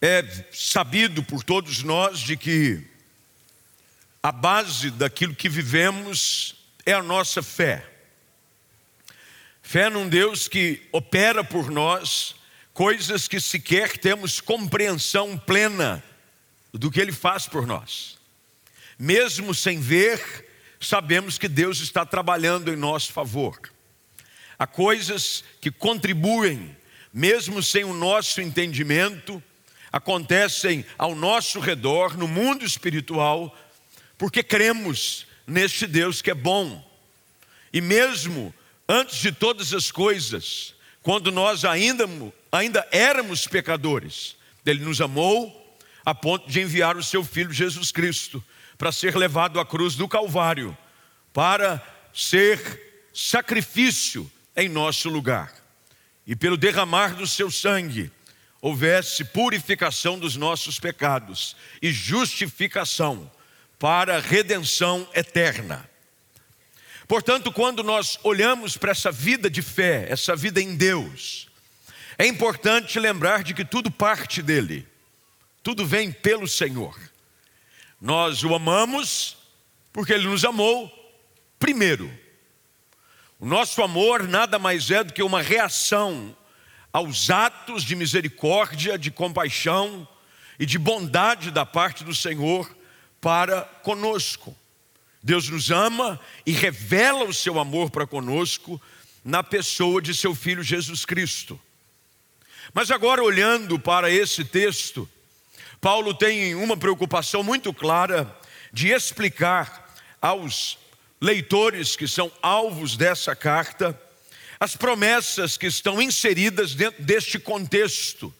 É sabido por todos nós de que a base daquilo que vivemos é a nossa fé. Fé num Deus que opera por nós coisas que sequer temos compreensão plena do que Ele faz por nós. Mesmo sem ver, sabemos que Deus está trabalhando em nosso favor. Há coisas que contribuem, mesmo sem o nosso entendimento, acontecem ao nosso redor, no mundo espiritual, porque cremos neste Deus que é bom. E mesmo antes de todas as coisas, quando nós ainda, ainda éramos pecadores, Ele nos amou a ponto de enviar o seu Filho Jesus Cristo para ser levado à cruz do Calvário, para ser sacrifício em nosso lugar. E pelo derramar do seu sangue, houvesse purificação dos nossos pecados e justificação para redenção eterna. Portanto, quando nós olhamos para essa vida de fé, essa vida em Deus, é importante lembrar de que tudo parte dele, tudo vem pelo Senhor. Nós o amamos porque ele nos amou primeiro. O nosso amor nada mais é do que uma reação aos atos de misericórdia, de compaixão e de bondade da parte do Senhor para conosco. Deus nos ama e revela o seu amor para conosco na pessoa de seu filho Jesus Cristo. Mas agora, olhando para esse texto, Paulo tem uma preocupação muito clara de explicar aos leitores que são alvos dessa carta as promessas que estão inseridas dentro deste contexto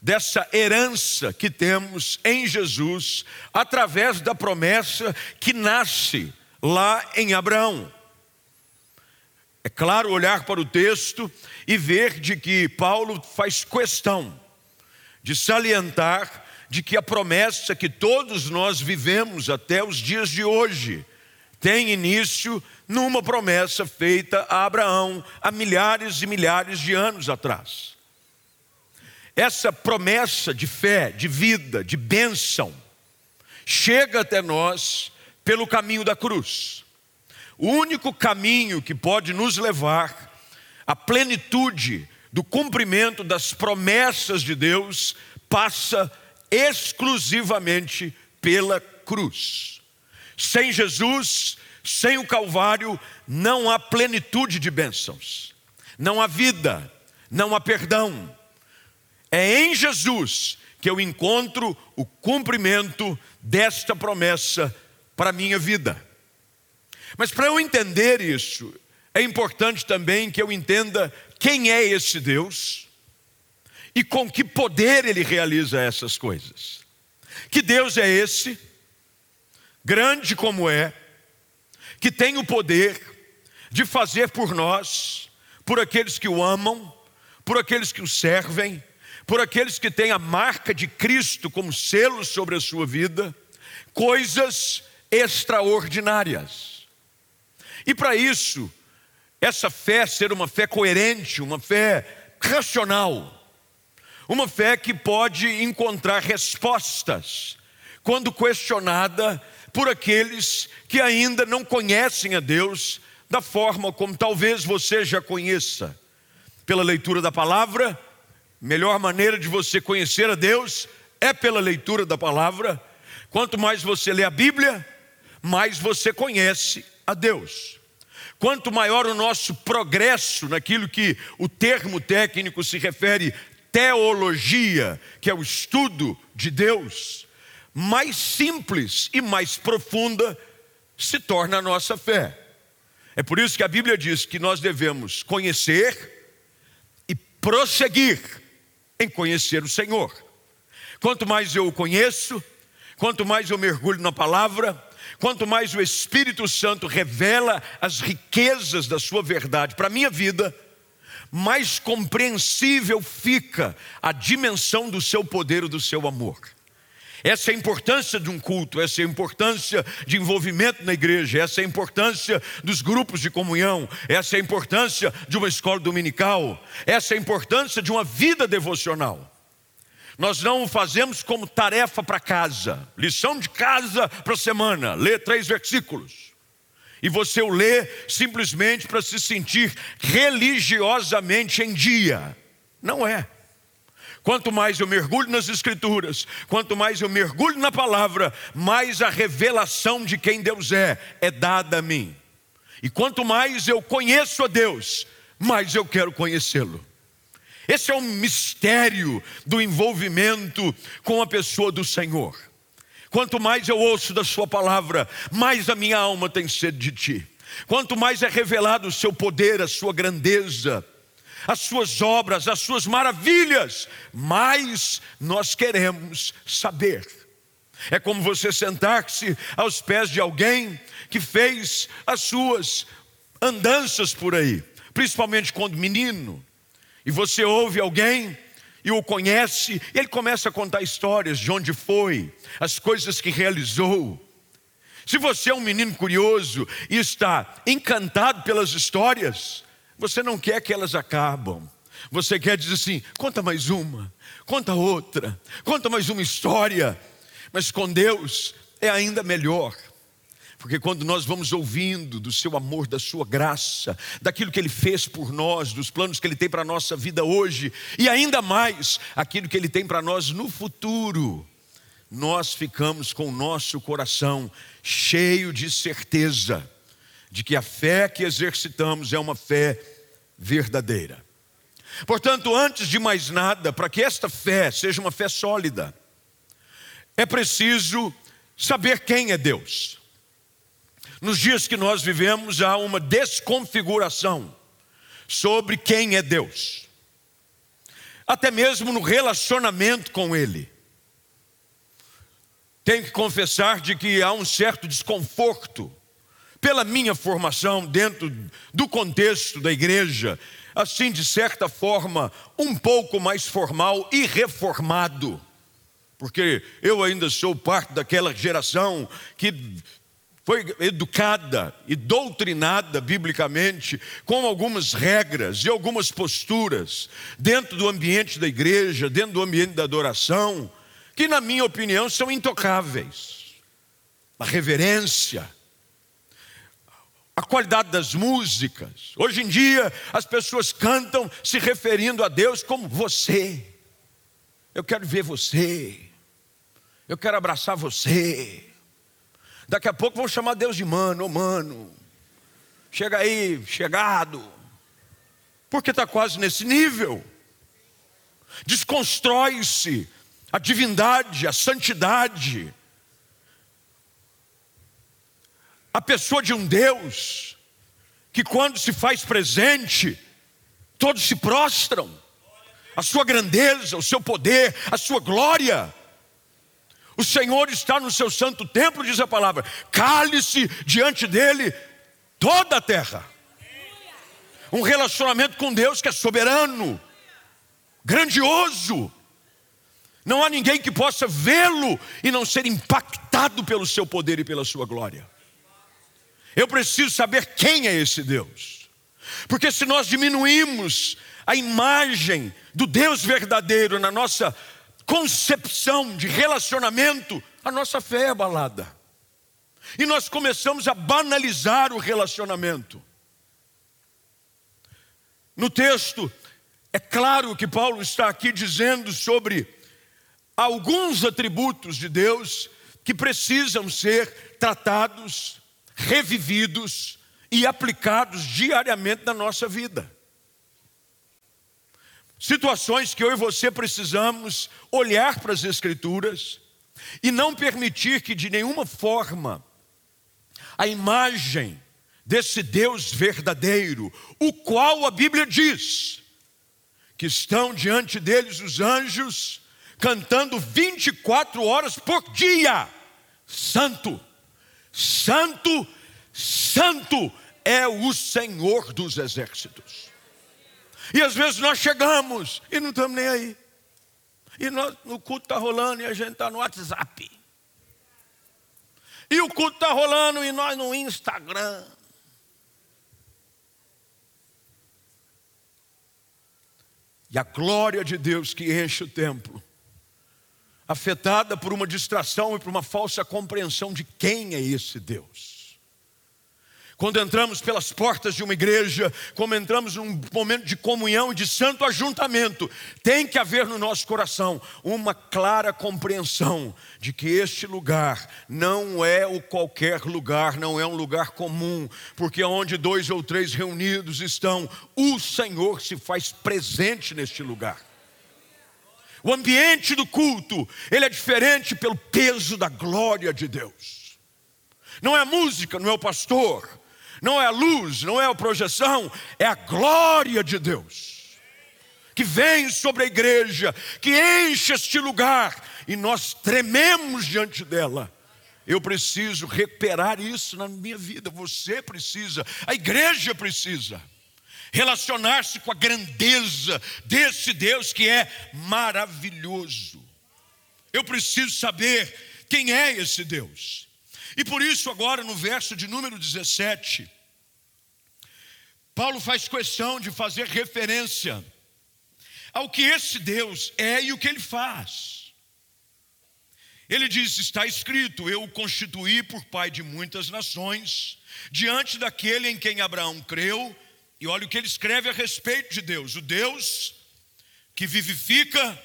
dessa herança que temos em Jesus, através da promessa que nasce lá em Abraão. É claro olhar para o texto e ver de que Paulo faz questão de salientar de que a promessa que todos nós vivemos até os dias de hoje tem início numa promessa feita a Abraão há milhares e milhares de anos atrás. Essa promessa de fé, de vida, de bênção, chega até nós pelo caminho da cruz. O único caminho que pode nos levar à plenitude do cumprimento das promessas de Deus passa exclusivamente pela cruz. Sem Jesus, sem o Calvário, não há plenitude de bênçãos, não há vida, não há perdão, é em Jesus que eu encontro o cumprimento desta promessa para a minha vida. Mas para eu entender isso, é importante também que eu entenda quem é esse Deus e com que poder ele realiza essas coisas. Que Deus é esse, grande como é, que tem o poder de fazer por nós, por aqueles que o amam, por aqueles que o servem, por aqueles que têm a marca de Cristo como selo sobre a sua vida, coisas extraordinárias. E para isso, essa fé ser uma fé coerente, uma fé racional, uma fé que pode encontrar respostas quando questionada por aqueles que ainda não conhecem a Deus da forma como talvez você já conheça, pela leitura da palavra Melhor maneira de você conhecer a Deus é pela leitura da palavra. Quanto mais você lê a Bíblia, mais você conhece a Deus. Quanto maior o nosso progresso naquilo que o termo técnico se refere teologia, que é o estudo de Deus, mais simples e mais profunda se torna a nossa fé. É por isso que a Bíblia diz que nós devemos conhecer e prosseguir em conhecer o Senhor. Quanto mais eu o conheço, quanto mais eu mergulho na palavra, quanto mais o Espírito Santo revela as riquezas da sua verdade para a minha vida, mais compreensível fica a dimensão do seu poder e do seu amor. Essa é a importância de um culto, essa é a importância de envolvimento na igreja, essa é a importância dos grupos de comunhão, essa é a importância de uma escola dominical, essa é a importância de uma vida devocional. Nós não o fazemos como tarefa para casa, lição de casa para a semana, lê três versículos. E você o lê simplesmente para se sentir religiosamente em dia. Não é. Quanto mais eu mergulho nas Escrituras, quanto mais eu mergulho na palavra, mais a revelação de quem Deus é é dada a mim. E quanto mais eu conheço a Deus, mais eu quero conhecê-lo. Esse é o mistério do envolvimento com a pessoa do Senhor. Quanto mais eu ouço da Sua palavra, mais a minha alma tem sede de Ti. Quanto mais é revelado o Seu poder, a Sua grandeza, as Suas obras, as Suas maravilhas, mais nós queremos saber. É como você sentar-se aos pés de alguém que fez as suas andanças por aí, principalmente quando menino, e você ouve alguém e o conhece, e ele começa a contar histórias de onde foi, as coisas que realizou. Se você é um menino curioso e está encantado pelas histórias, você não quer que elas acabam. Você quer dizer assim: conta mais uma, conta outra, conta mais uma história. Mas com Deus é ainda melhor. Porque quando nós vamos ouvindo do seu amor, da sua graça, daquilo que ele fez por nós, dos planos que ele tem para a nossa vida hoje, e ainda mais aquilo que ele tem para nós no futuro, nós ficamos com o nosso coração cheio de certeza de que a fé que exercitamos é uma fé verdadeira. Portanto, antes de mais nada, para que esta fé seja uma fé sólida, é preciso saber quem é Deus. Nos dias que nós vivemos, há uma desconfiguração sobre quem é Deus, até mesmo no relacionamento com Ele. Tenho que confessar de que há um certo desconforto pela minha formação dentro do contexto da igreja, assim de certa forma um pouco mais formal e reformado, porque eu ainda sou parte daquela geração que foi educada e doutrinada biblicamente com algumas regras e algumas posturas dentro do ambiente da igreja, dentro do ambiente da adoração, que, na minha opinião, são intocáveis. A reverência, a qualidade das músicas. Hoje em dia, as pessoas cantam se referindo a Deus como você. Eu quero ver você. Eu quero abraçar você. Daqui a pouco vão chamar Deus de mano, oh, mano. Chega aí, chegado. Porque está quase nesse nível. Desconstrói-se a divindade, a santidade. A pessoa de um Deus que, quando se faz presente, todos se prostram. A sua grandeza, o seu poder, a sua glória. O Senhor está no seu santo templo, diz a palavra. Cale-se diante dele toda a terra. Um relacionamento com Deus que é soberano, grandioso. Não há ninguém que possa vê-lo e não ser impactado pelo seu poder e pela sua glória. Eu preciso saber quem é esse Deus. Porque se nós diminuímos a imagem do Deus verdadeiro na nossa concepção de relacionamento, a nossa fé é abalada. E nós começamos a banalizar o relacionamento. No texto, é claro que Paulo está aqui dizendo sobre alguns atributos de Deus que precisam ser tratados, revividos e aplicados diariamente na nossa vida. Situações que eu e você precisamos olhar para as Escrituras e não permitir que de nenhuma forma a imagem desse Deus verdadeiro, o qual a Bíblia diz que estão diante deles os anjos cantando 24 horas por dia: Santo, Santo, Santo é o Senhor dos exércitos. E às vezes nós chegamos e não estamos nem aí. E nós, o culto está rolando e a gente está no WhatsApp. E o culto está rolando e nós no Instagram. E a glória de Deus que enche o templo afetada por uma distração e por uma falsa compreensão de quem é esse Deus. Quando entramos pelas portas de uma igreja, quando entramos num momento de comunhão e de santo ajuntamento, tem que haver no nosso coração uma clara compreensão de que este lugar não é o qualquer lugar, não é um lugar comum, porque onde dois ou três reunidos estão, o Senhor se faz presente neste lugar. O ambiente do culto, ele é diferente pelo peso da glória de Deus. Não é a música, não é o pastor, não é a luz, não é a projeção, é a glória de Deus que vem sobre a igreja, que enche este lugar e nós trememos diante dela. Eu preciso recuperar isso na minha vida, você precisa, a igreja precisa relacionar-se com a grandeza desse Deus que é maravilhoso. Eu preciso saber quem é esse Deus. E por isso, agora no verso de número 17, Paulo faz questão de fazer referência ao que esse Deus é e o que ele faz. Ele diz: está escrito, eu o constituí por pai de muitas nações, diante daquele em quem Abraão creu, e olha o que ele escreve a respeito de Deus: o Deus que vivifica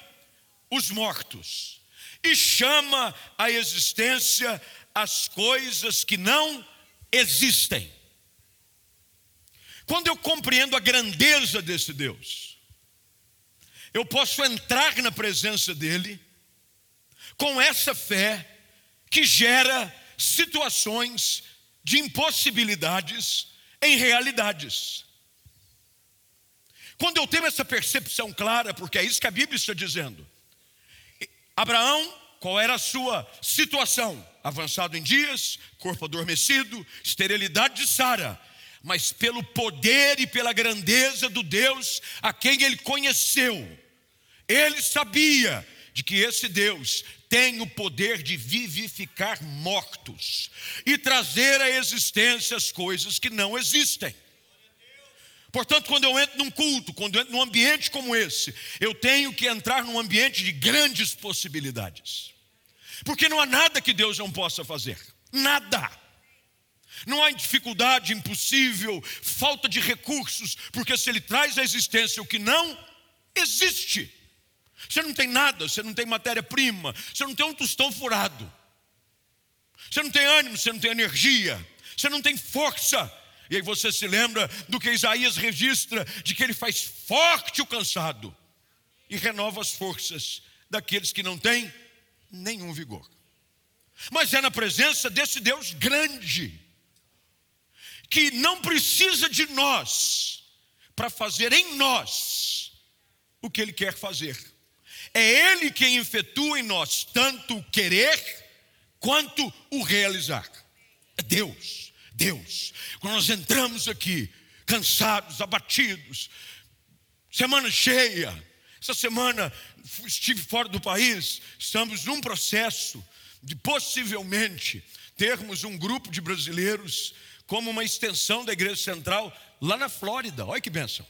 os mortos e chama à existência as coisas que não existem. Quando eu compreendo a grandeza desse Deus, eu posso entrar na presença dEle com essa fé que gera situações de impossibilidades em realidades. Quando eu tenho essa percepção clara, porque é isso que a Bíblia está dizendo, Abraão, qual era a sua situação? avançado em dias, corpo adormecido, esterilidade de Sara, mas pelo poder e pela grandeza do Deus a quem ele conheceu. Ele sabia de que esse Deus tem o poder de vivificar mortos e trazer à existência as coisas que não existem. Portanto, quando eu entro num culto, quando eu entro num ambiente como esse, eu tenho que entrar num ambiente de grandes possibilidades. Porque não há nada que Deus não possa fazer. Nada. Não há dificuldade, impossível, falta de recursos, porque se Ele traz à existência o que não existe, você não tem nada, você não tem matéria-prima, você não tem um tostão furado, você não tem ânimo, você não tem energia, você não tem força. E aí você se lembra do que Isaías registra: de que ele faz forte o cansado e renova as forças daqueles que não têm nenhum vigor. Mas é na presença desse Deus grande, que não precisa de nós para fazer em nós o que Ele quer fazer. É Ele quem efetua em nós tanto o querer quanto o realizar. É Deus, Deus. Quando nós entramos aqui, cansados, abatidos, semana cheia, essa semana estive fora do país, estamos num processo de possivelmente termos um grupo de brasileiros como uma extensão da igreja central lá na Flórida. Olha que bênção.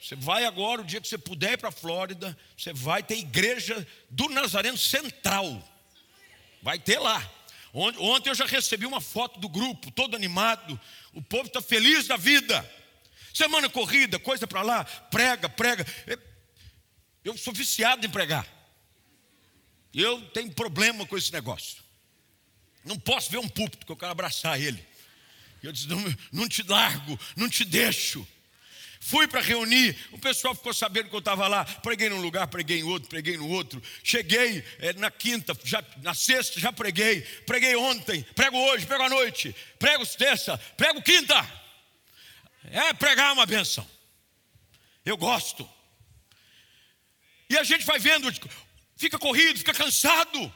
Você vai agora, o dia que você puder ir para a Flórida, você vai ter igreja do Nazareno Central. Vai ter lá. Ontem eu já recebi uma foto do grupo, todo animado. O povo está feliz da vida. Semana corrida, coisa para lá, prega, prega. Eu sou viciado em pregar. Eu tenho problema com esse negócio. Não posso ver um púlpito que eu quero abraçar ele. Eu disse: não, não te largo, não te deixo. Fui para reunir, o pessoal ficou sabendo que eu estava lá. Preguei num lugar, preguei em outro, preguei no outro. Cheguei é, na quinta, já, na sexta já preguei. Preguei ontem, prego hoje, prego à noite. Prego terça, prego quinta. É pregar é uma benção. Eu gosto. E a gente vai vendo, fica corrido, fica cansado.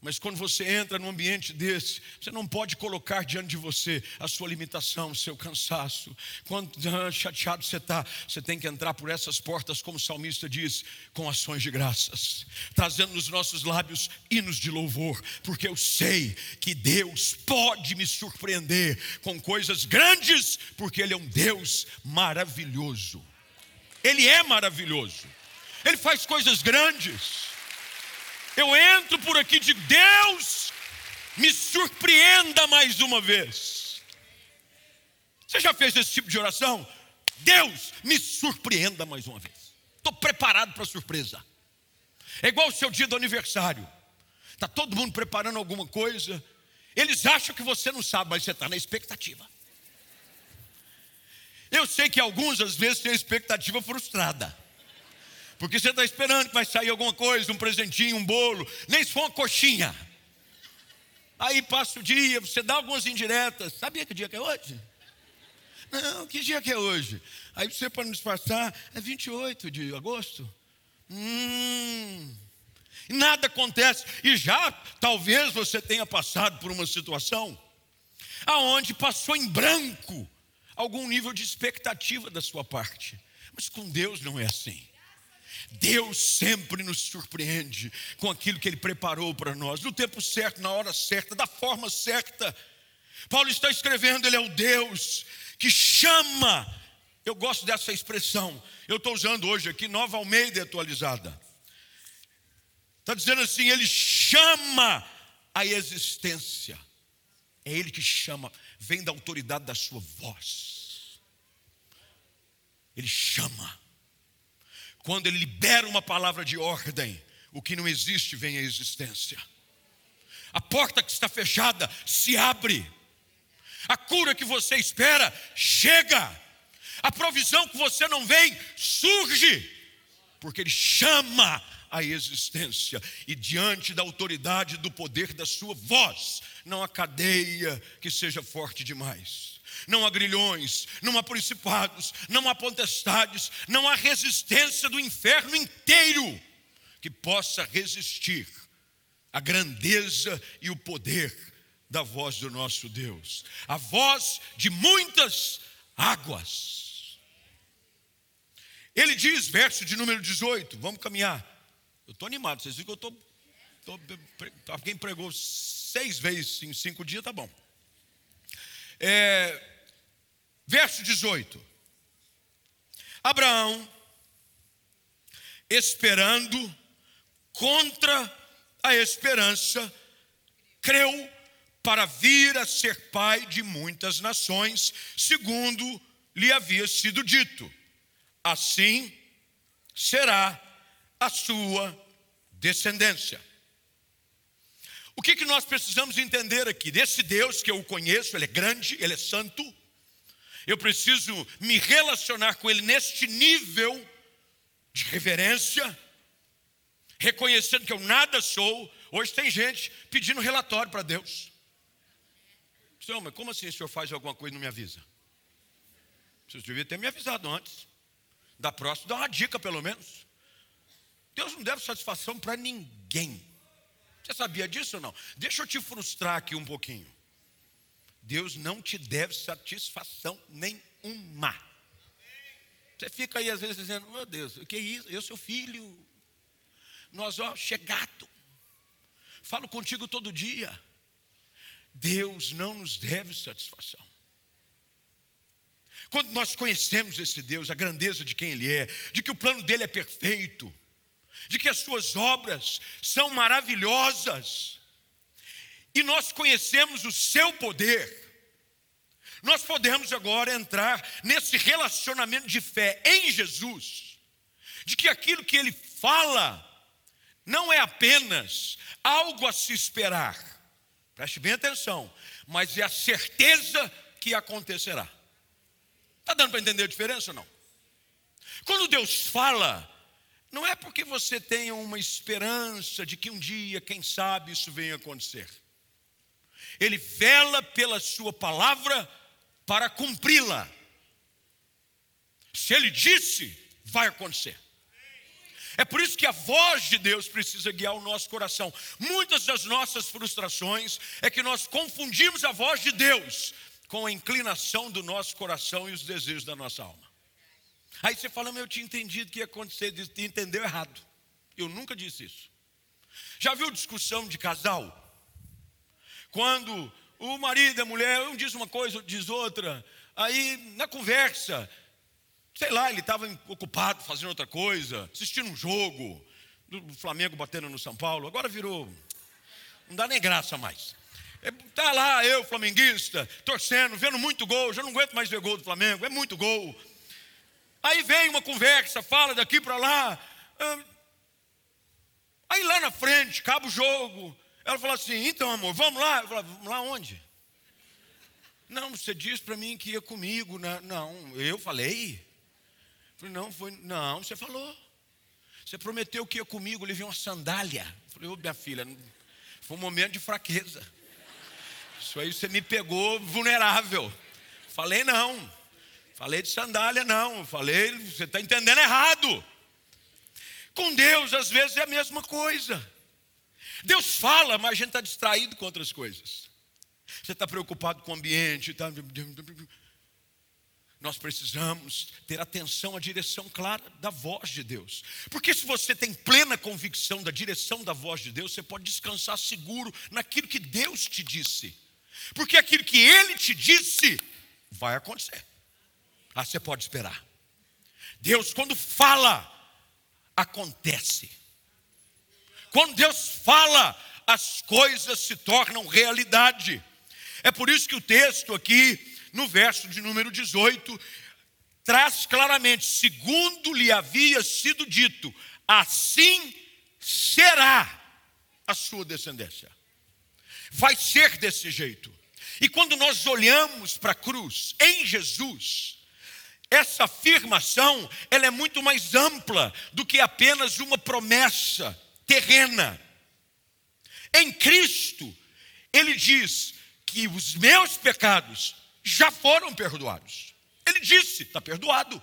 Mas quando você entra num ambiente desse, você não pode colocar diante de você a sua limitação, o seu cansaço. Quando ah, chateado você está, você tem que entrar por essas portas, como o salmista diz, com ações de graças, trazendo nos nossos lábios hinos de louvor, porque eu sei que Deus pode me surpreender com coisas grandes, porque Ele é um Deus maravilhoso. Ele é maravilhoso. Ele faz coisas grandes. Eu entro por aqui de Deus, me surpreenda mais uma vez. Você já fez esse tipo de oração? Deus, me surpreenda mais uma vez. Estou preparado para a surpresa. É igual o seu dia do aniversário. Está todo mundo preparando alguma coisa. Eles acham que você não sabe, mas você está na expectativa. Eu sei que alguns às vezes têm a expectativa frustrada. Porque você está esperando que vai sair alguma coisa, um presentinho, um bolo, nem se for uma coxinha. Aí passa o dia, você dá algumas indiretas. Sabia que dia que é hoje? Não, que dia que é hoje? Aí você, para nos disfarçar, é 28 de agosto. Hum. Nada acontece. E já talvez você tenha passado por uma situação aonde passou em branco algum nível de expectativa da sua parte. Mas com Deus não é assim. Deus sempre nos surpreende com aquilo que Ele preparou para nós, no tempo certo, na hora certa, da forma certa. Paulo está escrevendo, Ele é o Deus que chama. Eu gosto dessa expressão, eu estou usando hoje aqui, Nova Almeida atualizada. Está dizendo assim: Ele chama a existência, é Ele que chama, vem da autoridade da Sua voz. Ele chama. Quando Ele libera uma palavra de ordem, o que não existe vem à existência. A porta que está fechada se abre. A cura que você espera chega. A provisão que você não vem surge. Porque Ele chama a existência e diante da autoridade do poder da sua voz, não há cadeia que seja forte demais. Não há grilhões, não há principados, não há potestades, não há resistência do inferno inteiro que possa resistir à grandeza e o poder da voz do nosso Deus, a voz de muitas águas. Ele diz, verso de número 18, vamos caminhar. Eu estou animado, vocês viram que eu estou. quem pregou seis vezes em cinco dias, tá bom. É, verso 18: Abraão, esperando contra a esperança, creu para vir a ser pai de muitas nações, segundo lhe havia sido dito. Assim será a sua descendência. O que, que nós precisamos entender aqui? Desse Deus que eu conheço, Ele é grande, Ele é santo, eu preciso me relacionar com Ele neste nível de reverência, reconhecendo que eu nada sou. Hoje tem gente pedindo relatório para Deus. Senhor, mas como assim o senhor faz alguma coisa e não me avisa? Você devia ter me avisado antes. Da próxima, dá uma dica pelo menos. Deus não deve satisfação para ninguém. Você sabia disso ou não? Deixa eu te frustrar aqui um pouquinho. Deus não te deve satisfação nenhuma. Você fica aí às vezes dizendo, meu Deus, o que é isso? Eu sou filho. Nós, ó, chegado. Falo contigo todo dia. Deus não nos deve satisfação. Quando nós conhecemos esse Deus, a grandeza de quem Ele é, de que o plano dele é perfeito, de que as suas obras são maravilhosas, e nós conhecemos o seu poder, nós podemos agora entrar nesse relacionamento de fé em Jesus, de que aquilo que Ele fala não é apenas algo a se esperar, Preste bem atenção. Mas é a certeza que acontecerá. Está dando para entender a diferença ou não? Quando Deus fala, não é porque você tenha uma esperança de que um dia, quem sabe, isso venha acontecer. Ele vela pela sua palavra para cumpri-la. Se ele disse, vai acontecer. É por isso que a voz de Deus precisa guiar o nosso coração. Muitas das nossas frustrações é que nós confundimos a voz de Deus com a inclinação do nosso coração e os desejos da nossa alma. Aí você fala, mas eu tinha entendido que ia acontecer, e entendeu errado. Eu nunca disse isso. Já viu discussão de casal? Quando o marido e a mulher, um diz uma coisa, outro diz outra, aí na conversa, sei lá, ele estava ocupado fazendo outra coisa, assistindo um jogo, do Flamengo batendo no São Paulo, agora virou. Não dá nem graça mais. Está é, lá eu, flamenguista, torcendo, vendo muito gol, já não aguento mais ver gol do Flamengo, é muito gol. Aí vem uma conversa, fala daqui para lá. Aí lá na frente, acaba o jogo. Ela fala assim: então, amor, vamos lá. Eu falo, vamos lá onde? Não, você disse para mim que ia comigo. Né? Não, eu falei. Eu falei, não, foi. Não, você falou. Você prometeu que ia comigo, levei uma sandália. Eu falei, ô minha filha, foi um momento de fraqueza. Isso aí você me pegou vulnerável. Falei, não. Falei de sandália, não. Falei, você está entendendo errado. Com Deus, às vezes, é a mesma coisa. Deus fala, mas a gente está distraído com outras coisas. Você está preocupado com o ambiente. Tá... Nós precisamos ter atenção à direção clara da voz de Deus. Porque se você tem plena convicção da direção da voz de Deus, você pode descansar seguro naquilo que Deus te disse. Porque aquilo que Ele te disse vai acontecer. Ah, você pode esperar. Deus, quando fala, acontece. Quando Deus fala, as coisas se tornam realidade. É por isso que o texto aqui, no verso de número 18, traz claramente: segundo lhe havia sido dito, assim será a sua descendência. Vai ser desse jeito. E quando nós olhamos para a cruz em Jesus, essa afirmação, ela é muito mais ampla do que apenas uma promessa terrena. Em Cristo, ele diz que os meus pecados já foram perdoados. Ele disse: está perdoado.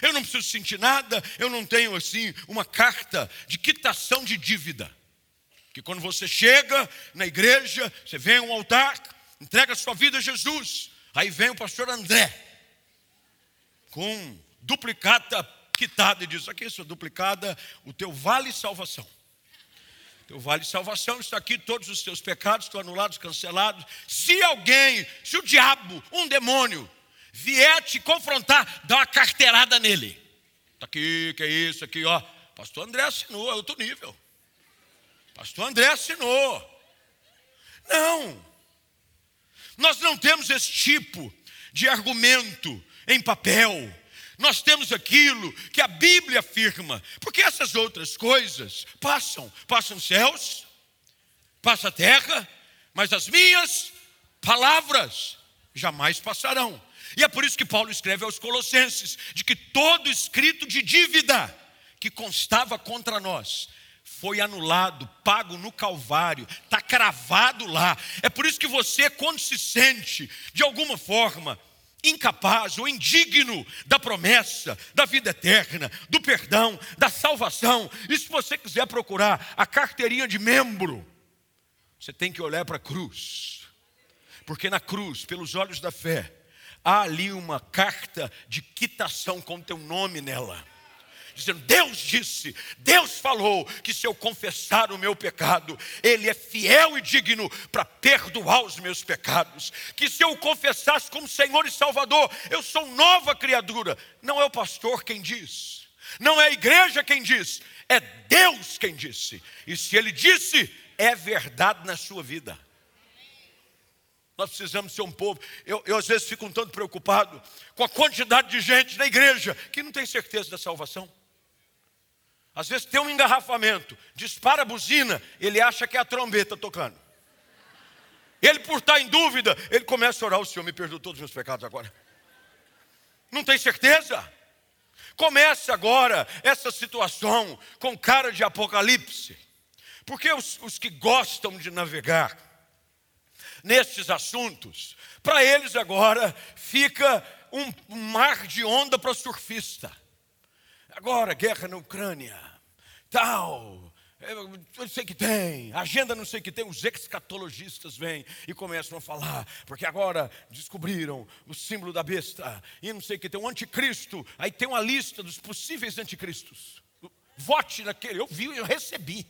Eu não preciso sentir nada, eu não tenho assim uma carta de quitação de dívida. Que quando você chega na igreja, você vem a um altar, entrega a sua vida a Jesus. Aí vem o pastor André, com duplicata quitada e diz: aqui, sua duplicada, o teu vale salvação. Teu vale salvação está aqui, todos os teus pecados estão anulados, cancelados. Se alguém, se o diabo, um demônio, vier te confrontar, dá uma carteirada nele. Está aqui, que é isso, aqui, ó. Pastor André assinou, é outro nível. Pastor André assinou. Não. Nós não temos esse tipo de argumento em papel. Nós temos aquilo que a Bíblia afirma, porque essas outras coisas passam, passam céus, passa a terra, mas as minhas palavras jamais passarão. E é por isso que Paulo escreve aos Colossenses de que todo escrito de dívida que constava contra nós foi anulado, pago no Calvário, está cravado lá. É por isso que você, quando se sente de alguma forma incapaz ou indigno da promessa, da vida eterna, do perdão, da salvação. E se você quiser procurar a carteirinha de membro, você tem que olhar para a cruz. Porque na cruz, pelos olhos da fé, há ali uma carta de quitação com teu nome nela dizendo: Deus disse, Deus falou que se eu confessar o meu pecado, Ele é fiel e digno para perdoar os meus pecados. Que se eu confessasse como Senhor e Salvador, eu sou nova criatura. Não é o pastor quem diz, não é a igreja quem diz, é Deus quem disse. E se Ele disse, é verdade na sua vida. Nós precisamos ser um povo. Eu, eu, às vezes fico um tanto preocupado com a quantidade de gente na igreja que não tem certeza da salvação. Às vezes tem um engarrafamento, dispara a buzina, ele acha que é a trombeta tocando. Ele, por estar em dúvida, ele começa a orar: O Senhor me perdoa todos os meus pecados agora. Não tem certeza? Começa agora essa situação com cara de apocalipse. Porque os, os que gostam de navegar nestes assuntos, para eles agora fica um, um mar de onda para surfista. Agora, guerra na Ucrânia, tal, eu não sei que tem, agenda não sei que tem, os escatologistas vêm e começam a falar, porque agora descobriram o símbolo da besta, e não sei que tem, o anticristo, aí tem uma lista dos possíveis anticristos. Vote naquele, eu vi, eu recebi.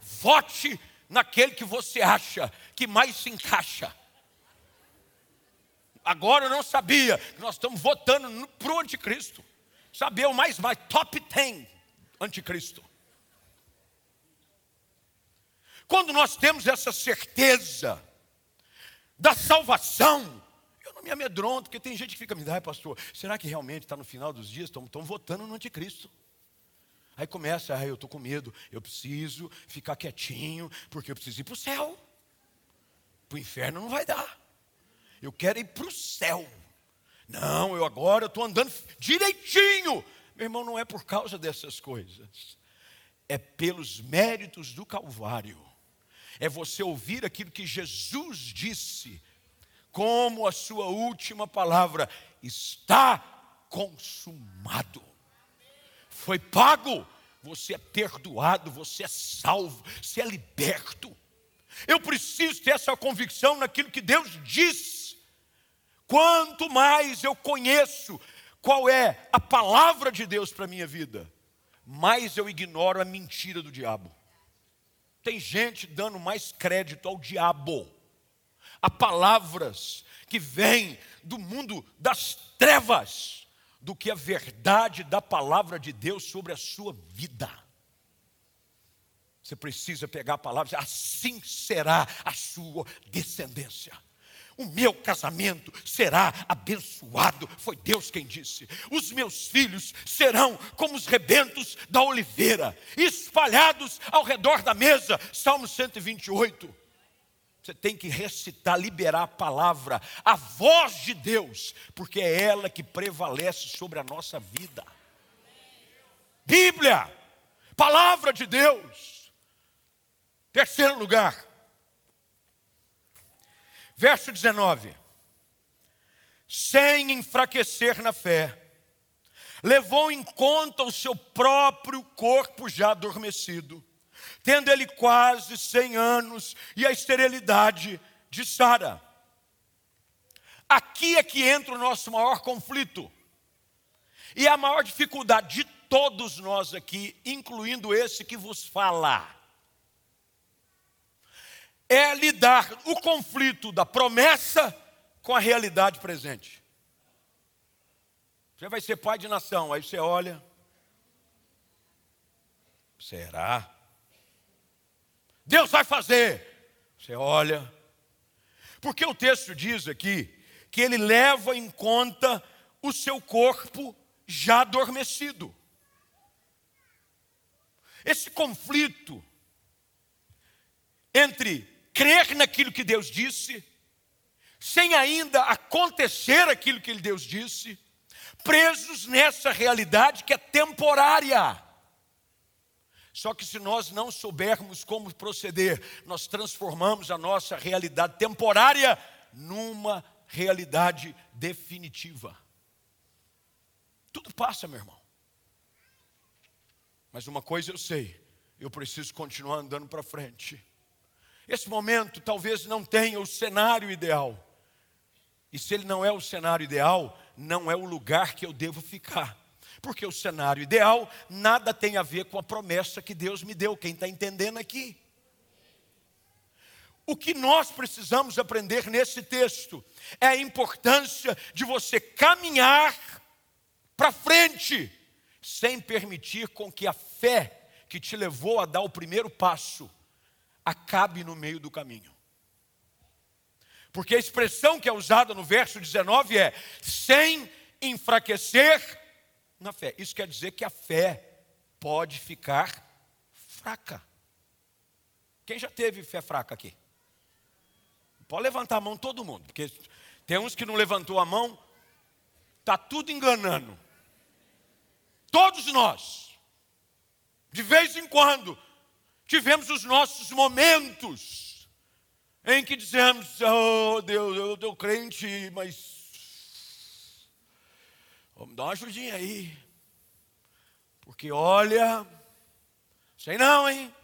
Vote naquele que você acha que mais se encaixa. Agora eu não sabia que nós estamos votando para o anticristo saber o mais mais, top 10 anticristo. Quando nós temos essa certeza da salvação, eu não me amedronto, porque tem gente que fica me dá, pastor, será que realmente está no final dos dias? Estão, estão votando no anticristo. Aí começa, ah, eu estou com medo, eu preciso ficar quietinho, porque eu preciso ir para o céu. Para o inferno não vai dar. Eu quero ir para o céu. Não, eu agora estou andando direitinho. Meu irmão, não é por causa dessas coisas. É pelos méritos do Calvário é você ouvir aquilo que Jesus disse, como a sua última palavra: está consumado. Foi pago, você é perdoado, você é salvo, você é liberto. Eu preciso ter essa convicção naquilo que Deus diz. Quanto mais eu conheço qual é a palavra de Deus para a minha vida, mais eu ignoro a mentira do diabo. Tem gente dando mais crédito ao diabo, a palavras que vêm do mundo das trevas, do que a verdade da palavra de Deus sobre a sua vida. Você precisa pegar a palavra, assim será a sua descendência o meu casamento será abençoado. Foi Deus quem disse. Os meus filhos serão como os rebentos da oliveira, espalhados ao redor da mesa. Salmo 128. Você tem que recitar, liberar a palavra, a voz de Deus, porque é ela que prevalece sobre a nossa vida. Bíblia, palavra de Deus. Terceiro lugar, Verso 19: Sem enfraquecer na fé, levou em conta o seu próprio corpo já adormecido, tendo ele quase cem anos e a esterilidade de Sara. Aqui é que entra o nosso maior conflito. E a maior dificuldade de todos nós aqui, incluindo esse que vos fala é lidar o conflito da promessa com a realidade presente. Você vai ser pai de nação, aí você olha. Será? Deus vai fazer. Você olha. Porque o texto diz aqui que ele leva em conta o seu corpo já adormecido. Esse conflito entre crer naquilo que Deus disse, sem ainda acontecer aquilo que Deus disse, presos nessa realidade que é temporária. Só que se nós não soubermos como proceder, nós transformamos a nossa realidade temporária numa realidade definitiva. Tudo passa, meu irmão. Mas uma coisa eu sei, eu preciso continuar andando para frente. Esse momento talvez não tenha o cenário ideal. E se ele não é o cenário ideal, não é o lugar que eu devo ficar. Porque o cenário ideal nada tem a ver com a promessa que Deus me deu. Quem está entendendo aqui? O que nós precisamos aprender nesse texto é a importância de você caminhar para frente, sem permitir com que a fé que te levou a dar o primeiro passo acabe no meio do caminho. Porque a expressão que é usada no verso 19 é sem enfraquecer na fé. Isso quer dizer que a fé pode ficar fraca. Quem já teve fé fraca aqui? Pode levantar a mão todo mundo, porque tem uns que não levantou a mão, está tudo enganando. Todos nós, de vez em quando, tivemos os nossos momentos em que dizemos: Oh Deus, eu estou crente, mas vamos dar uma ajudinha aí. Porque olha, sei não, hein?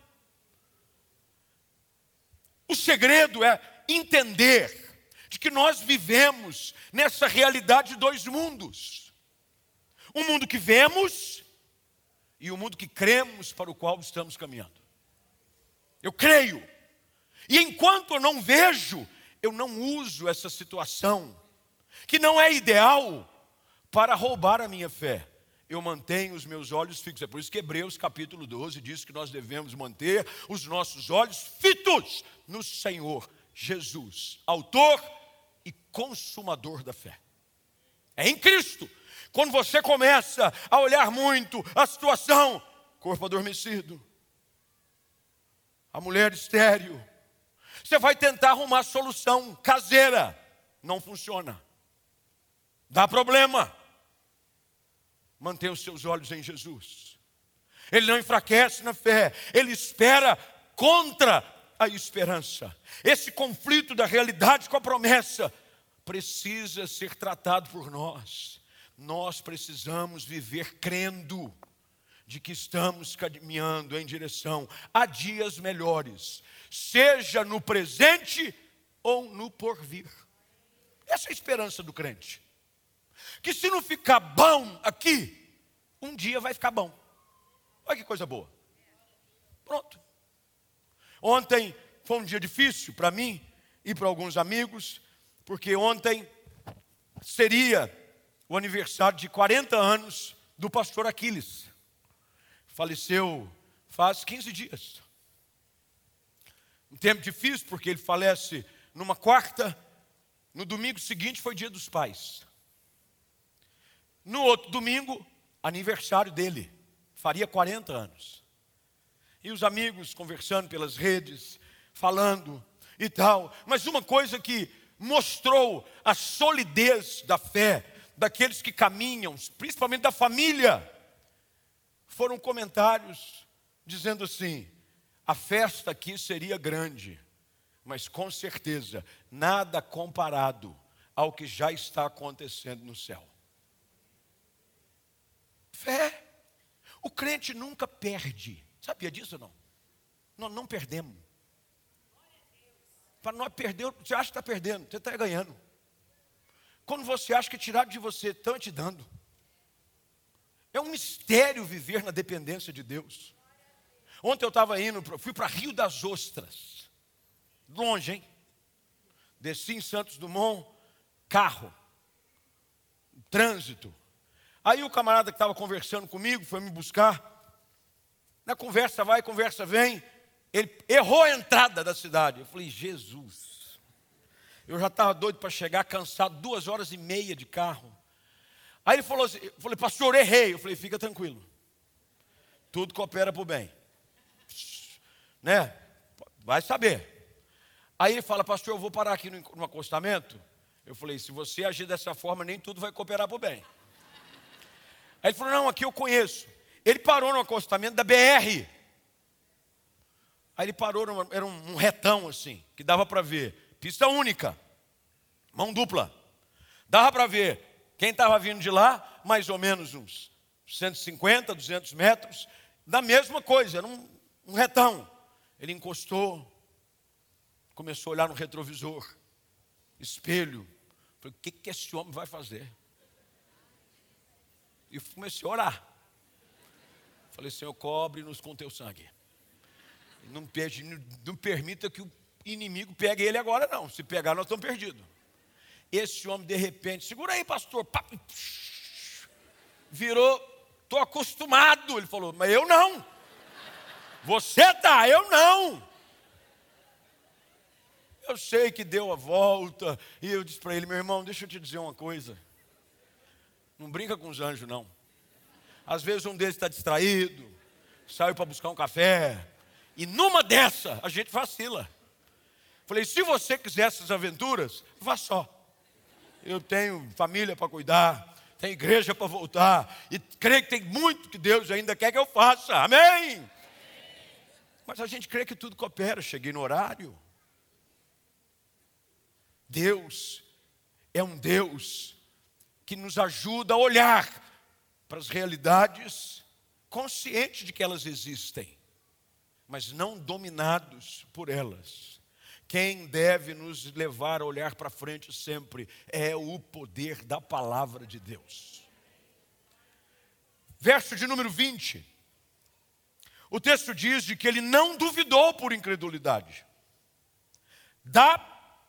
O segredo é entender de que nós vivemos nessa realidade de dois mundos. Um mundo que vemos e o um mundo que cremos para o qual estamos caminhando. Eu creio. E enquanto eu não vejo, eu não uso essa situação, que não é ideal, para roubar a minha fé. eu mantenho os meus olhos fixos. É por isso que Hebreus capítulo 12 diz que nós devemos manter os nossos olhos fitos no Senhor Jesus, autor e consumador da fé. É em Cristo. Quando você começa a olhar muito a situação, corpo adormecido, a mulher estéreo, você vai tentar arrumar solução caseira, não funciona, dá problema. Mantenha os seus olhos em Jesus. Ele não enfraquece na fé, ele espera contra a esperança. Esse conflito da realidade com a promessa precisa ser tratado por nós. Nós precisamos viver crendo de que estamos caminhando em direção a dias melhores, seja no presente ou no porvir. Essa é a esperança do crente que se não ficar bom aqui, um dia vai ficar bom. Olha que coisa boa. Pronto. Ontem foi um dia difícil para mim e para alguns amigos, porque ontem seria o aniversário de 40 anos do pastor Aquiles. Faleceu faz 15 dias. Um tempo difícil, porque ele falece numa quarta, no domingo seguinte foi dia dos pais. No outro domingo, aniversário dele, faria 40 anos. E os amigos conversando pelas redes, falando e tal. Mas uma coisa que mostrou a solidez da fé daqueles que caminham, principalmente da família, foram comentários dizendo assim: a festa aqui seria grande, mas com certeza nada comparado ao que já está acontecendo no céu. Fé. O crente nunca perde. Sabia disso ou não? Nós não perdemos. Para nós perder, você acha que está perdendo, você está ganhando. Quando você acha que tiraram de você, estão te dando. É um mistério viver na dependência de Deus. Ontem eu estava indo, fui para Rio das Ostras. Longe, hein? Desci em Santos Dumont, carro, trânsito, Aí o camarada que estava conversando comigo foi me buscar. Na conversa vai, conversa vem. Ele errou a entrada da cidade. Eu falei, Jesus. Eu já estava doido para chegar, cansado, duas horas e meia de carro. Aí ele falou assim, eu falei, pastor, errei. Eu falei, fica tranquilo. Tudo coopera para o bem. Né? Vai saber. Aí ele fala, pastor, eu vou parar aqui no, no acostamento. Eu falei, se você agir dessa forma, nem tudo vai cooperar para o bem. Aí ele falou: Não, aqui eu conheço. Ele parou no acostamento da BR. Aí ele parou, numa, era um, um retão assim, que dava para ver. Pista única, mão dupla. Dava para ver quem estava vindo de lá, mais ou menos uns 150, 200 metros, da mesma coisa, era um, um retão. Ele encostou, começou a olhar no retrovisor, espelho. Falei, o que, que esse homem vai fazer? E comecei a orar. Falei, Senhor, cobre-nos com teu sangue. Não, não permita que o inimigo pegue ele agora, não. Se pegar, nós estamos perdidos. Esse homem, de repente, segura aí, pastor. virou, estou acostumado. Ele falou, mas eu não. Você tá, eu não. Eu sei que deu a volta. E eu disse para ele, meu irmão, deixa eu te dizer uma coisa. Não brinca com os anjos, não. Às vezes um deles está distraído, saiu para buscar um café, e numa dessa a gente vacila. Falei, se você quiser essas aventuras, vá só. Eu tenho família para cuidar, tenho igreja para voltar, e creio que tem muito que Deus ainda quer que eu faça. Amém? Mas a gente crê que tudo coopera. Cheguei no horário. Deus é um Deus que nos ajuda a olhar para as realidades conscientes de que elas existem, mas não dominados por elas. Quem deve nos levar a olhar para frente sempre é o poder da palavra de Deus. Verso de número 20. O texto diz de que ele não duvidou por incredulidade. Da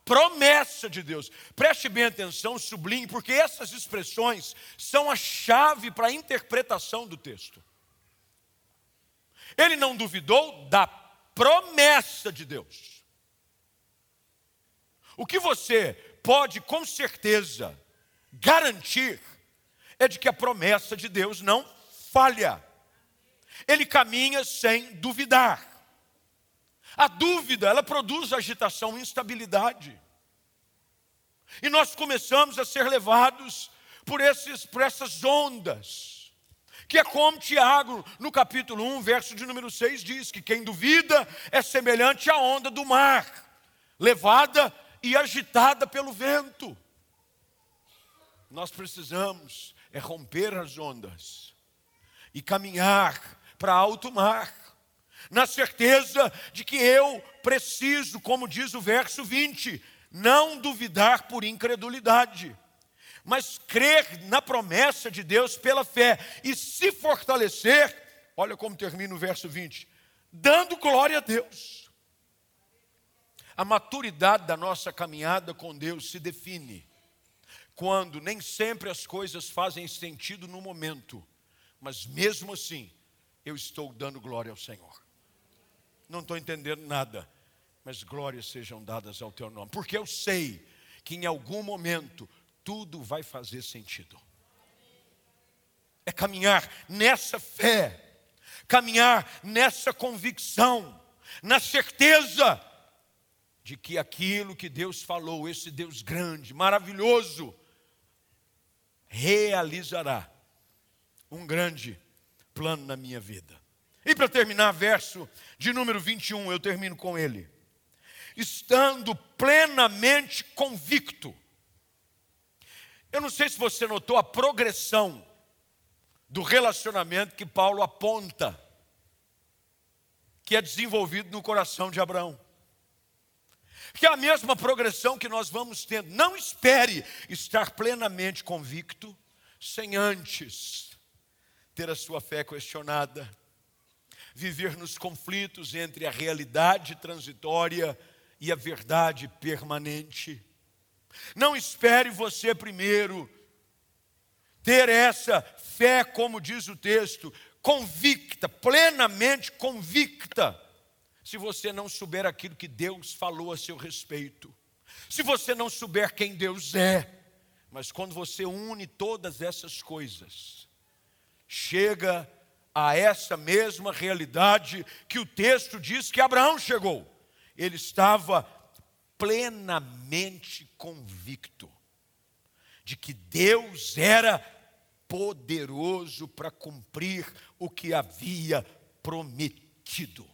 promessa de Deus. Preste bem atenção, sublinhe, porque essas expressões são a chave para a interpretação do texto. Ele não duvidou da promessa de Deus. O que você pode com certeza garantir é de que a promessa de Deus não falha. Ele caminha sem duvidar. A dúvida, ela produz agitação e instabilidade. E nós começamos a ser levados por, esses, por essas ondas. Que é como Tiago, no capítulo 1, verso de número 6, diz: que quem duvida é semelhante à onda do mar, levada e agitada pelo vento. Nós precisamos é romper as ondas e caminhar para alto mar, na certeza de que eu preciso, como diz o verso 20, não duvidar por incredulidade, mas crer na promessa de Deus pela fé e se fortalecer. Olha como termina o verso 20: dando glória a Deus. A maturidade da nossa caminhada com Deus se define quando nem sempre as coisas fazem sentido no momento, mas mesmo assim, eu estou dando glória ao Senhor. Não estou entendendo nada, mas glórias sejam dadas ao teu nome, porque eu sei que em algum momento tudo vai fazer sentido. É caminhar nessa fé, caminhar nessa convicção, na certeza de que aquilo que Deus falou, esse Deus grande, maravilhoso, realizará um grande plano na minha vida. E para terminar, verso de número 21, eu termino com ele. Estando plenamente convicto. Eu não sei se você notou a progressão do relacionamento que Paulo aponta, que é desenvolvido no coração de Abraão que é a mesma progressão que nós vamos tendo. Não espere estar plenamente convicto sem antes ter a sua fé questionada, viver nos conflitos entre a realidade transitória e a verdade permanente. Não espere você primeiro ter essa fé, como diz o texto, convicta, plenamente convicta se você não souber aquilo que Deus falou a seu respeito, se você não souber quem Deus é, mas quando você une todas essas coisas, chega a essa mesma realidade que o texto diz que Abraão chegou. Ele estava plenamente convicto de que Deus era poderoso para cumprir o que havia prometido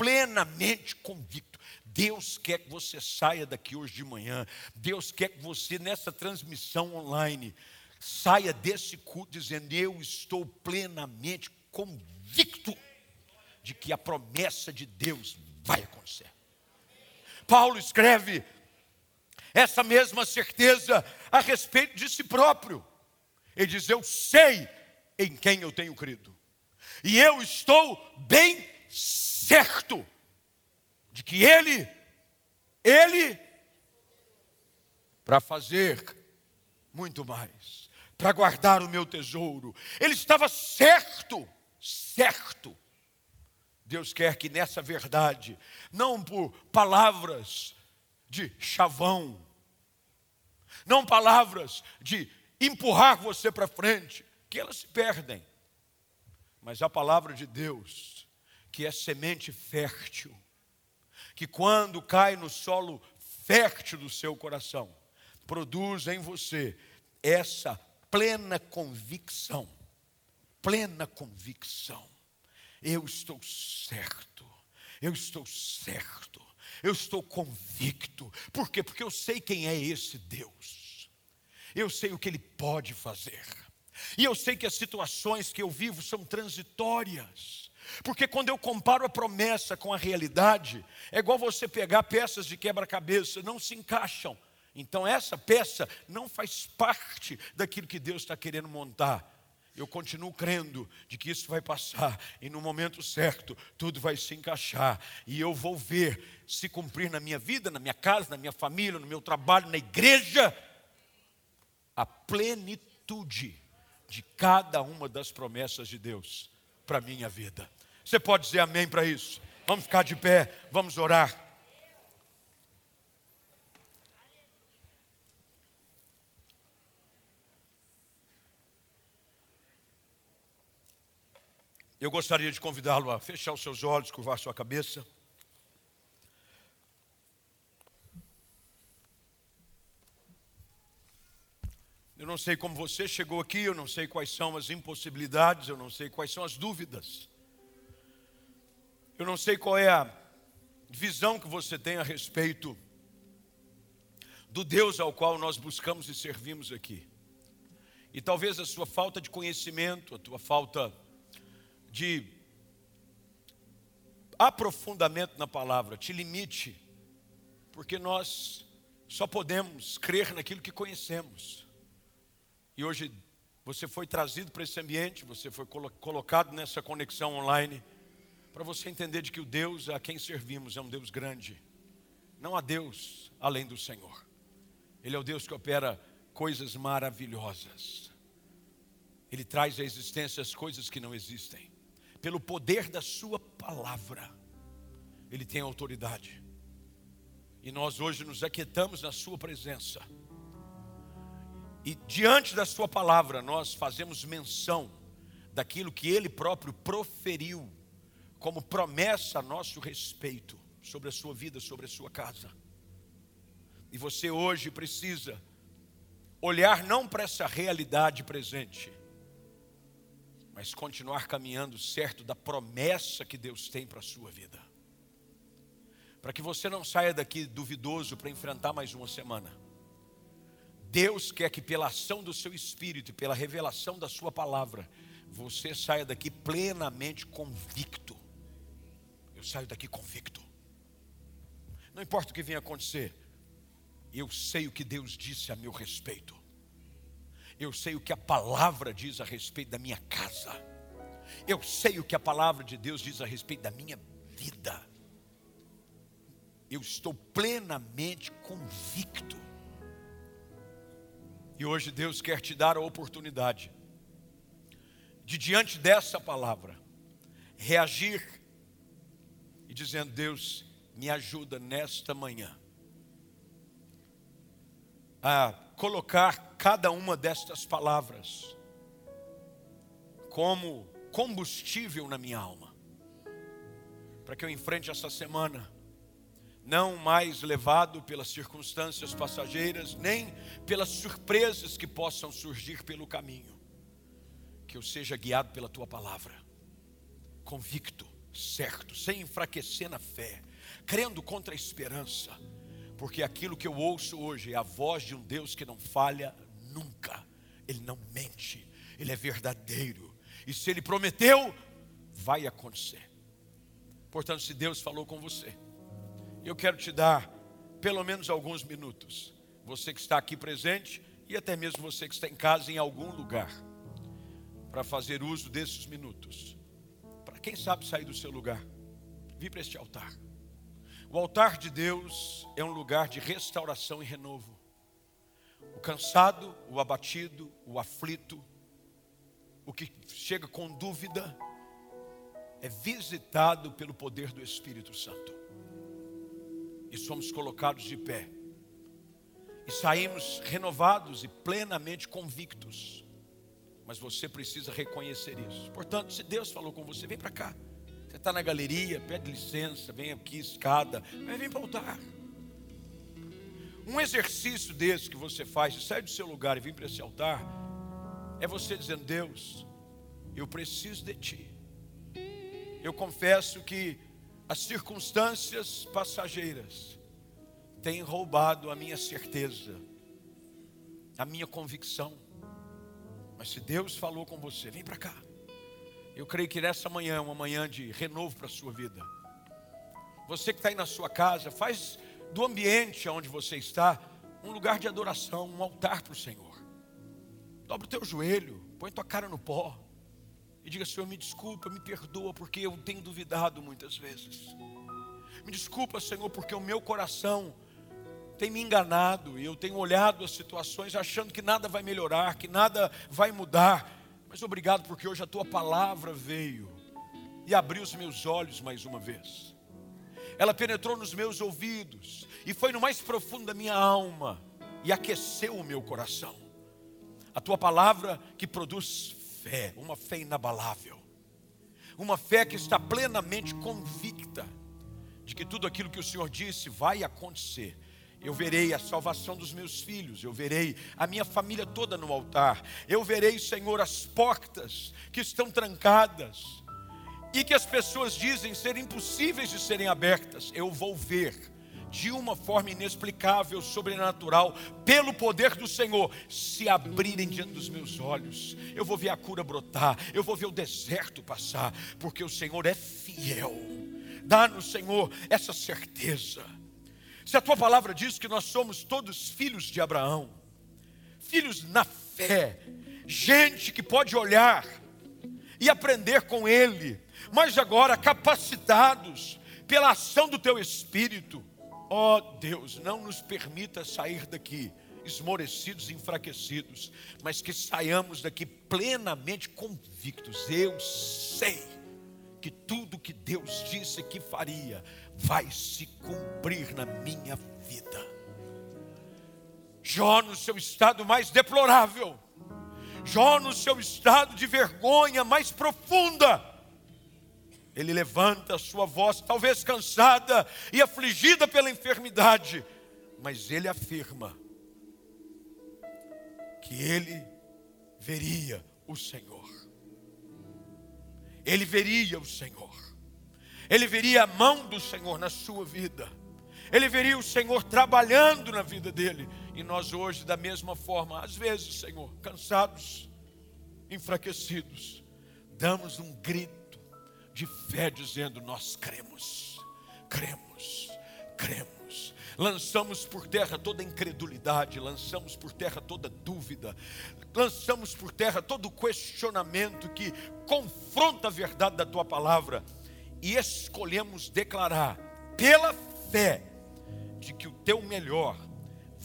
plenamente convicto. Deus quer que você saia daqui hoje de manhã. Deus quer que você, nessa transmissão online, saia desse culto dizendo: Eu estou plenamente convicto de que a promessa de Deus vai acontecer. Paulo escreve essa mesma certeza a respeito de si próprio. Ele diz: Eu sei em quem eu tenho crido, e eu estou bem certo de que Ele, Ele, para fazer muito mais, para guardar o meu tesouro, Ele estava certo, certo. Deus quer que nessa verdade, não por palavras de chavão, não palavras de empurrar você para frente, que elas se perdem, mas a palavra de Deus que é semente fértil, que quando cai no solo fértil do seu coração, produz em você essa plena convicção, plena convicção. Eu estou certo, eu estou certo, eu estou convicto. Por quê? Porque eu sei quem é esse Deus, eu sei o que Ele pode fazer, e eu sei que as situações que eu vivo são transitórias. Porque quando eu comparo a promessa com a realidade, é igual você pegar peças de quebra-cabeça, não se encaixam. Então essa peça não faz parte daquilo que Deus está querendo montar. eu continuo crendo de que isso vai passar e no momento certo tudo vai se encaixar e eu vou ver se cumprir na minha vida, na minha casa, na minha família, no meu trabalho, na igreja, a plenitude de cada uma das promessas de Deus para minha vida. Você pode dizer amém para isso? Vamos ficar de pé, vamos orar. Eu gostaria de convidá-lo a fechar os seus olhos, curvar sua cabeça. Eu não sei como você chegou aqui, eu não sei quais são as impossibilidades, eu não sei quais são as dúvidas. Eu não sei qual é a visão que você tem a respeito do Deus ao qual nós buscamos e servimos aqui. E talvez a sua falta de conhecimento, a tua falta de aprofundamento na palavra te limite, porque nós só podemos crer naquilo que conhecemos. E hoje você foi trazido para esse ambiente, você foi colocado nessa conexão online, para você entender de que o Deus a quem servimos é um Deus grande. Não há Deus além do Senhor. Ele é o Deus que opera coisas maravilhosas. Ele traz à existência as coisas que não existem pelo poder da Sua palavra, Ele tem autoridade. E nós hoje nos aquietamos na Sua presença. E diante da Sua palavra, nós fazemos menção daquilo que Ele próprio proferiu como promessa a nosso respeito sobre a sua vida, sobre a sua casa. E você hoje precisa olhar não para essa realidade presente, mas continuar caminhando certo da promessa que Deus tem para a sua vida. Para que você não saia daqui duvidoso para enfrentar mais uma semana. Deus quer que, pela ação do seu espírito e pela revelação da sua palavra, você saia daqui plenamente convicto. Eu saio daqui convicto. Não importa o que venha acontecer, eu sei o que Deus disse a meu respeito eu sei o que a palavra diz a respeito da minha casa, eu sei o que a palavra de Deus diz a respeito da minha vida. Eu estou plenamente convicto. E hoje Deus quer te dar a oportunidade de, diante dessa palavra, reagir e dizendo: Deus, me ajuda nesta manhã a colocar cada uma destas palavras como combustível na minha alma, para que eu enfrente essa semana, não mais levado pelas circunstâncias passageiras, nem pelas surpresas que possam surgir pelo caminho, que eu seja guiado pela tua palavra, convicto, certo, sem enfraquecer na fé, crendo contra a esperança porque aquilo que eu ouço hoje é a voz de um Deus que não falha nunca. Ele não mente, ele é verdadeiro. E se ele prometeu, vai acontecer. Portanto, se Deus falou com você, eu quero te dar pelo menos alguns minutos. Você que está aqui presente e até mesmo você que está em casa em algum lugar, para fazer uso desses minutos. Quem sabe sair do seu lugar, vir para este altar. O altar de Deus é um lugar de restauração e renovo. O cansado, o abatido, o aflito, o que chega com dúvida, é visitado pelo poder do Espírito Santo. E somos colocados de pé. E saímos renovados e plenamente convictos. Mas você precisa reconhecer isso. Portanto, se Deus falou com você, vem para cá. Você está na galeria, pede licença, vem aqui, escada, mas vem para o altar. Um exercício desse que você faz, de sair do seu lugar e vir para esse altar, é você dizendo: Deus, eu preciso de Ti. Eu confesso que as circunstâncias passageiras têm roubado a minha certeza, a minha convicção. Mas se Deus falou com você, vem para cá. Eu creio que nessa manhã é uma manhã de renovo para a sua vida. Você que está aí na sua casa, faz do ambiente onde você está um lugar de adoração, um altar para o Senhor. Dobra o teu joelho, põe tua cara no pó e diga: Senhor, me desculpa, me perdoa, porque eu tenho duvidado muitas vezes. Me desculpa, Senhor, porque o meu coração tem me enganado e eu tenho olhado as situações achando que nada vai melhorar, que nada vai mudar. Mas obrigado porque hoje a tua palavra veio e abriu os meus olhos mais uma vez. Ela penetrou nos meus ouvidos e foi no mais profundo da minha alma e aqueceu o meu coração. A tua palavra que produz fé, uma fé inabalável, uma fé que está plenamente convicta de que tudo aquilo que o Senhor disse vai acontecer. Eu verei a salvação dos meus filhos, eu verei a minha família toda no altar, eu verei, Senhor, as portas que estão trancadas e que as pessoas dizem ser impossíveis de serem abertas. Eu vou ver de uma forma inexplicável, sobrenatural, pelo poder do Senhor, se abrirem diante dos meus olhos. Eu vou ver a cura brotar, eu vou ver o deserto passar, porque o Senhor é fiel. Dá-nos, Senhor, essa certeza. Se a tua palavra diz que nós somos todos filhos de Abraão, filhos na fé, gente que pode olhar e aprender com ele, mas agora capacitados pela ação do teu espírito, Ó oh, Deus, não nos permita sair daqui esmorecidos, enfraquecidos, mas que saiamos daqui plenamente convictos. Eu sei que tudo que Deus disse que faria vai se cumprir na minha vida. Jó, no seu estado mais deplorável, Jó, no seu estado de vergonha mais profunda, ele levanta a sua voz, talvez cansada e afligida pela enfermidade, mas ele afirma que ele veria o Senhor. Ele veria o Senhor. Ele veria a mão do Senhor na sua vida. Ele veria o Senhor trabalhando na vida dele. E nós hoje, da mesma forma, às vezes, Senhor, cansados, enfraquecidos, damos um grito de fé, dizendo: Nós cremos, cremos, cremos. Lançamos por terra toda incredulidade, lançamos por terra toda dúvida, lançamos por terra todo questionamento que confronta a verdade da tua palavra e escolhemos declarar, pela fé, de que o teu melhor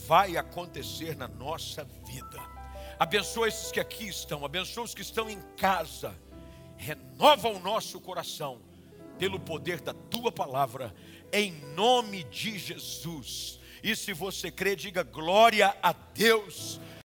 vai acontecer na nossa vida. Abençoa esses que aqui estão, abençoa os que estão em casa renova o nosso coração pelo poder da tua palavra, em nome de Jesus. E se você crê, diga glória a Deus.